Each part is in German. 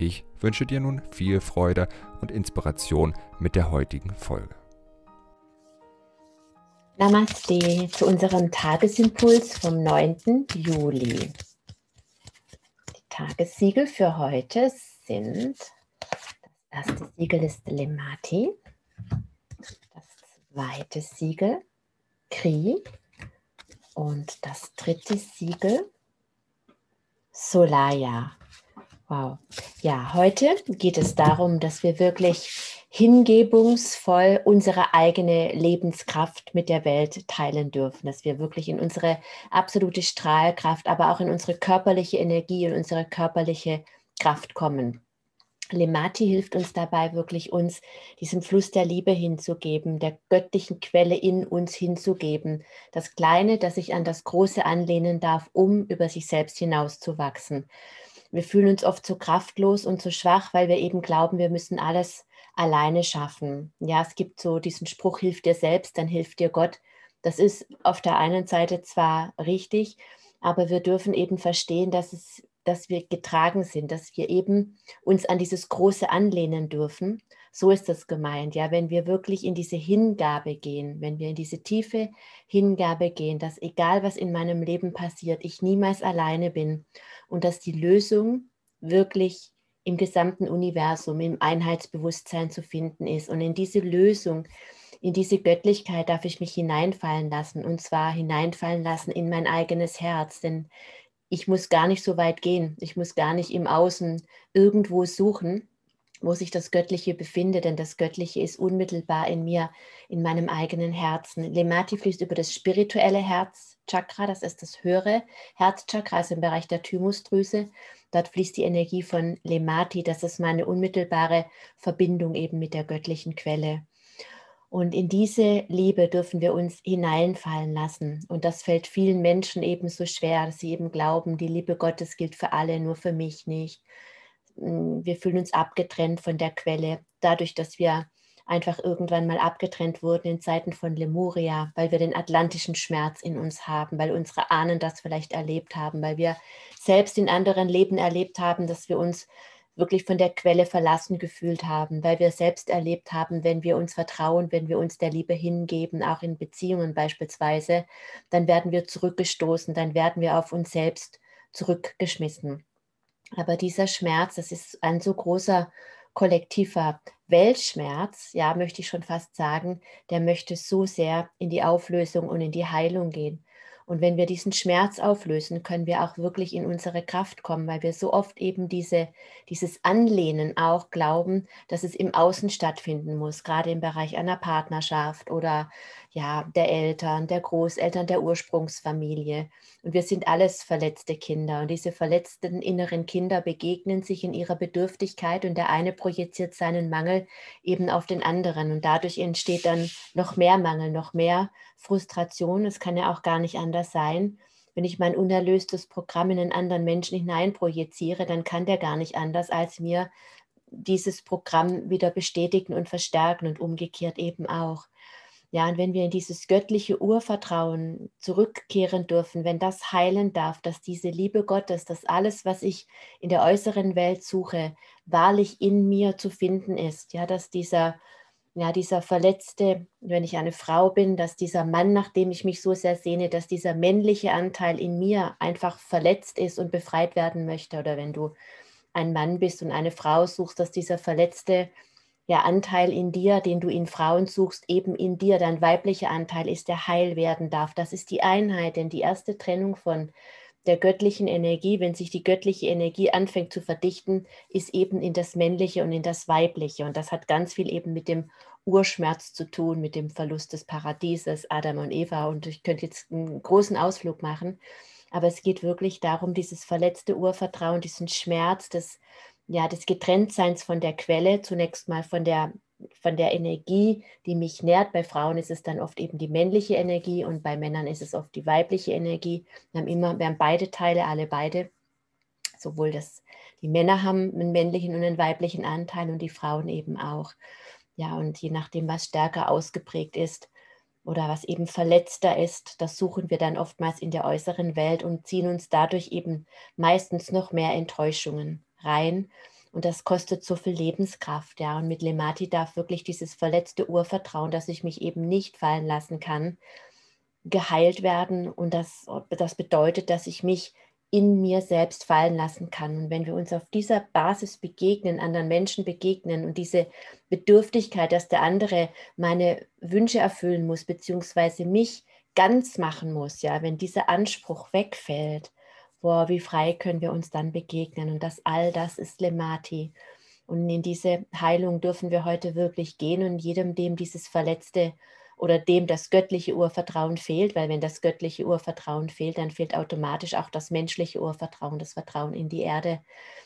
Ich wünsche dir nun viel Freude und Inspiration mit der heutigen Folge. Namaste zu unserem Tagesimpuls vom 9. Juli. Die Tagessiegel für heute sind das erste Siegel ist Lemati, das zweite Siegel Kri und das dritte Siegel Solaya. Wow. Ja, heute geht es darum, dass wir wirklich hingebungsvoll unsere eigene Lebenskraft mit der Welt teilen dürfen, dass wir wirklich in unsere absolute Strahlkraft, aber auch in unsere körperliche Energie und unsere körperliche Kraft kommen. Lemati hilft uns dabei, wirklich uns diesem Fluss der Liebe hinzugeben, der göttlichen Quelle in uns hinzugeben. Das Kleine, das sich an das Große anlehnen darf, um über sich selbst hinauszuwachsen. Wir fühlen uns oft so kraftlos und so schwach, weil wir eben glauben, wir müssen alles alleine schaffen. Ja, es gibt so diesen Spruch, hilf dir selbst, dann hilft dir Gott. Das ist auf der einen Seite zwar richtig, aber wir dürfen eben verstehen, dass es dass wir getragen sind, dass wir eben uns an dieses Große anlehnen dürfen. So ist das gemeint, ja, wenn wir wirklich in diese Hingabe gehen, wenn wir in diese tiefe Hingabe gehen, dass egal was in meinem Leben passiert, ich niemals alleine bin und dass die Lösung wirklich im gesamten Universum, im Einheitsbewusstsein zu finden ist. Und in diese Lösung, in diese Göttlichkeit darf ich mich hineinfallen lassen und zwar hineinfallen lassen in mein eigenes Herz, denn ich muss gar nicht so weit gehen. Ich muss gar nicht im Außen irgendwo suchen, wo sich das Göttliche befindet, denn das Göttliche ist unmittelbar in mir, in meinem eigenen Herzen. Lemati fließt über das spirituelle Herzchakra, das ist das höhere Herzchakra, also im Bereich der Thymusdrüse. Dort fließt die Energie von Lemati, das ist meine unmittelbare Verbindung eben mit der göttlichen Quelle. Und in diese Liebe dürfen wir uns hineinfallen lassen. Und das fällt vielen Menschen eben so schwer, dass sie eben glauben, die Liebe Gottes gilt für alle, nur für mich nicht. Mm, wir fühlen uns abgetrennt von der Quelle, dadurch, dass wir einfach irgendwann mal abgetrennt wurden in Zeiten von Lemuria, weil wir den atlantischen Schmerz in uns haben, weil unsere Ahnen das vielleicht erlebt haben, weil wir selbst in anderen Leben erlebt haben, dass wir uns wirklich von der Quelle verlassen gefühlt haben, weil wir selbst erlebt haben, wenn wir uns vertrauen, wenn wir uns der Liebe hingeben, auch in Beziehungen beispielsweise, dann werden wir zurückgestoßen, dann werden wir auf uns selbst zurückgeschmissen. Aber dieser Schmerz, das ist ein so großer kollektiver Weltschmerz, ja, möchte ich schon fast sagen, der möchte so sehr in die Auflösung und in die Heilung gehen. Und wenn wir diesen Schmerz auflösen, können wir auch wirklich in unsere Kraft kommen, weil wir so oft eben diese, dieses Anlehnen auch glauben, dass es im Außen stattfinden muss, gerade im Bereich einer Partnerschaft oder ja, der Eltern, der Großeltern, der Ursprungsfamilie. Und wir sind alles verletzte Kinder. Und diese verletzten inneren Kinder begegnen sich in ihrer Bedürftigkeit und der eine projiziert seinen Mangel eben auf den anderen. Und dadurch entsteht dann noch mehr Mangel, noch mehr Frustration. Es kann ja auch gar nicht anders sein. Wenn ich mein unerlöstes Programm in einen anderen Menschen hineinprojiziere, dann kann der gar nicht anders, als mir dieses Programm wieder bestätigen und verstärken und umgekehrt eben auch. Ja, und wenn wir in dieses göttliche Urvertrauen zurückkehren dürfen, wenn das heilen darf, dass diese Liebe Gottes, dass alles, was ich in der äußeren Welt suche, wahrlich in mir zu finden ist, ja, dass dieser ja, dieser verletzte, wenn ich eine Frau bin, dass dieser Mann, nach dem ich mich so sehr sehne, dass dieser männliche Anteil in mir einfach verletzt ist und befreit werden möchte. Oder wenn du ein Mann bist und eine Frau suchst, dass dieser verletzte ja, Anteil in dir, den du in Frauen suchst, eben in dir, dein weiblicher Anteil ist, der heil werden darf. Das ist die Einheit, denn die erste Trennung von der göttlichen Energie, wenn sich die göttliche Energie anfängt zu verdichten, ist eben in das Männliche und in das Weibliche. Und das hat ganz viel eben mit dem Urschmerz zu tun, mit dem Verlust des Paradieses, Adam und Eva. Und ich könnte jetzt einen großen Ausflug machen. Aber es geht wirklich darum, dieses verletzte Urvertrauen, diesen Schmerz des ja, des Getrenntseins von der Quelle, zunächst mal von der, von der Energie, die mich nährt. Bei Frauen ist es dann oft eben die männliche Energie und bei Männern ist es oft die weibliche Energie. Wir haben immer, wir haben beide Teile, alle beide. Sowohl das, die Männer haben einen männlichen und einen weiblichen Anteil und die Frauen eben auch. Ja, und je nachdem, was stärker ausgeprägt ist, oder was eben verletzter ist, das suchen wir dann oftmals in der äußeren Welt und ziehen uns dadurch eben meistens noch mehr Enttäuschungen rein. Und das kostet so viel Lebenskraft, ja. Und mit Lemati darf wirklich dieses verletzte Urvertrauen, dass ich mich eben nicht fallen lassen kann, geheilt werden. Und das, das bedeutet, dass ich mich in mir selbst fallen lassen kann. Und wenn wir uns auf dieser Basis begegnen, anderen Menschen begegnen und diese Bedürftigkeit, dass der andere meine Wünsche erfüllen muss, beziehungsweise mich ganz machen muss, ja, wenn dieser Anspruch wegfällt, boah, wie frei können wir uns dann begegnen? Und das all das ist Lemati. Und in diese Heilung dürfen wir heute wirklich gehen und jedem, dem dieses verletzte oder dem das göttliche Urvertrauen fehlt, weil wenn das göttliche Urvertrauen fehlt, dann fehlt automatisch auch das menschliche Urvertrauen, das Vertrauen in die Erde.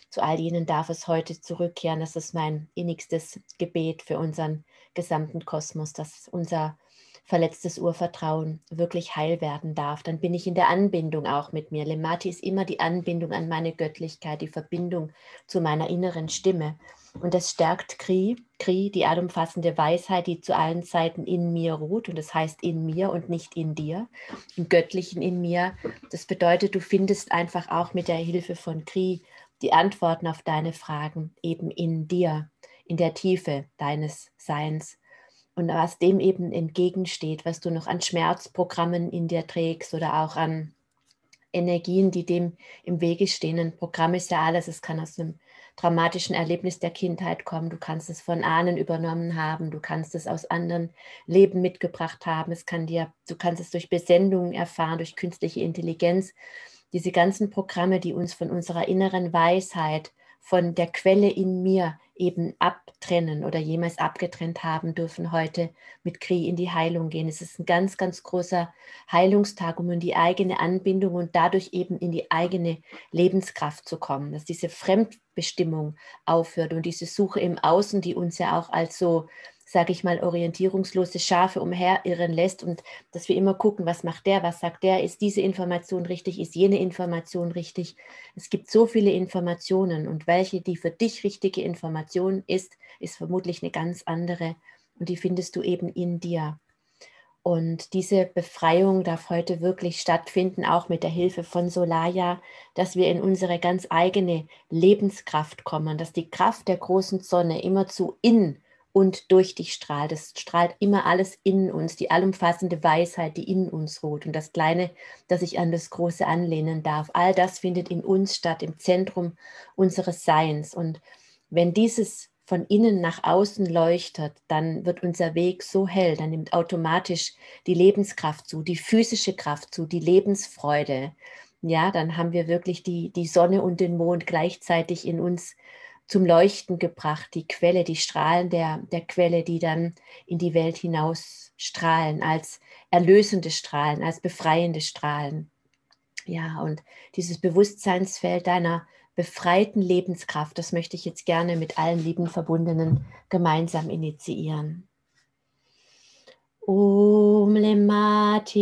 Zu all jenen darf es heute zurückkehren. Das ist mein innigstes Gebet für unseren gesamten Kosmos, dass unser verletztes Urvertrauen wirklich heil werden darf. Dann bin ich in der Anbindung auch mit mir. Lemati ist immer die Anbindung an meine Göttlichkeit, die Verbindung zu meiner inneren Stimme. Und das stärkt Kri, Kri, die allumfassende Weisheit, die zu allen Zeiten in mir ruht. Und das heißt in mir und nicht in dir, im Göttlichen in mir. Das bedeutet, du findest einfach auch mit der Hilfe von Kri die Antworten auf deine Fragen eben in dir, in der Tiefe deines Seins. Und was dem eben entgegensteht, was du noch an Schmerzprogrammen in dir trägst oder auch an Energien, die dem im Wege stehen. Ein Programm ist ja alles, es kann aus einem dramatischen Erlebnis der Kindheit kommen. Du kannst es von Ahnen übernommen haben, du kannst es aus anderen Leben mitgebracht haben. Es kann dir, du kannst es durch Besendungen erfahren, durch künstliche Intelligenz. Diese ganzen Programme, die uns von unserer inneren Weisheit, von der Quelle in mir eben abtrennen oder jemals abgetrennt haben, dürfen heute mit Kri in die Heilung gehen. Es ist ein ganz, ganz großer Heilungstag, um in die eigene Anbindung und dadurch eben in die eigene Lebenskraft zu kommen, dass diese Fremdbestimmung aufhört und diese Suche im Außen, die uns ja auch als so sage ich mal, orientierungslose Schafe umherirren lässt und dass wir immer gucken, was macht der, was sagt der, ist diese Information richtig, ist jene Information richtig. Es gibt so viele Informationen und welche die für dich richtige Information ist, ist vermutlich eine ganz andere und die findest du eben in dir. Und diese Befreiung darf heute wirklich stattfinden, auch mit der Hilfe von Solaya, dass wir in unsere ganz eigene Lebenskraft kommen, dass die Kraft der großen Sonne immerzu in und durch dich strahlt. Es strahlt immer alles in uns, die allumfassende Weisheit, die in uns ruht und das Kleine, das ich an das Große anlehnen darf. All das findet in uns statt, im Zentrum unseres Seins. Und wenn dieses von innen nach außen leuchtet, dann wird unser Weg so hell, dann nimmt automatisch die Lebenskraft zu, die physische Kraft zu, die Lebensfreude. Ja, dann haben wir wirklich die, die Sonne und den Mond gleichzeitig in uns zum Leuchten gebracht, die Quelle, die Strahlen der, der Quelle, die dann in die Welt hinaus strahlen, als erlösende Strahlen, als befreiende Strahlen. Ja, und dieses Bewusstseinsfeld deiner befreiten Lebenskraft, das möchte ich jetzt gerne mit allen lieben Verbundenen gemeinsam initiieren. Om Lemati,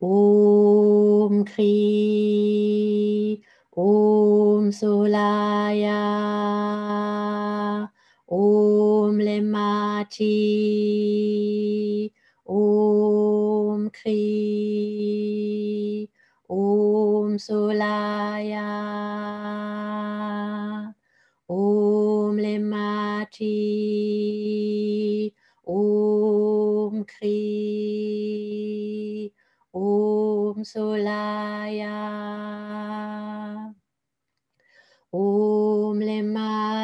Om Kri, Om Solaya, Om Lemati, Om Kri, Om Solaya,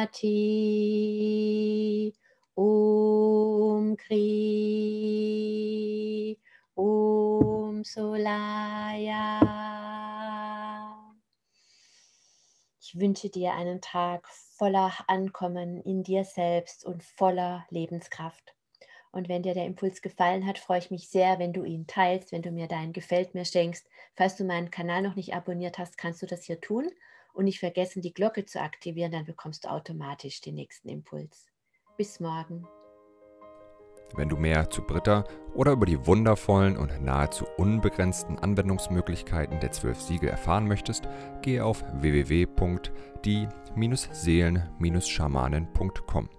Lemati, Om Kri, Om Solaya. Ich wünsche dir einen Tag voller Ankommen in dir selbst und voller Lebenskraft. Und wenn dir der Impuls gefallen hat, freue ich mich sehr, wenn du ihn teilst, wenn du mir dein Gefällt mir schenkst. Falls du meinen Kanal noch nicht abonniert hast, kannst du das hier tun und nicht vergessen, die Glocke zu aktivieren, dann bekommst du automatisch den nächsten Impuls. Bis morgen. Wenn du mehr zu Britta oder über die wundervollen und nahezu unbegrenzten Anwendungsmöglichkeiten der zwölf Siegel erfahren möchtest, gehe auf www.die-seelen-schamanen.com.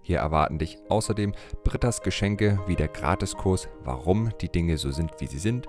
Hier erwarten dich außerdem Brittas Geschenke wie der Gratiskurs Warum die Dinge so sind, wie sie sind,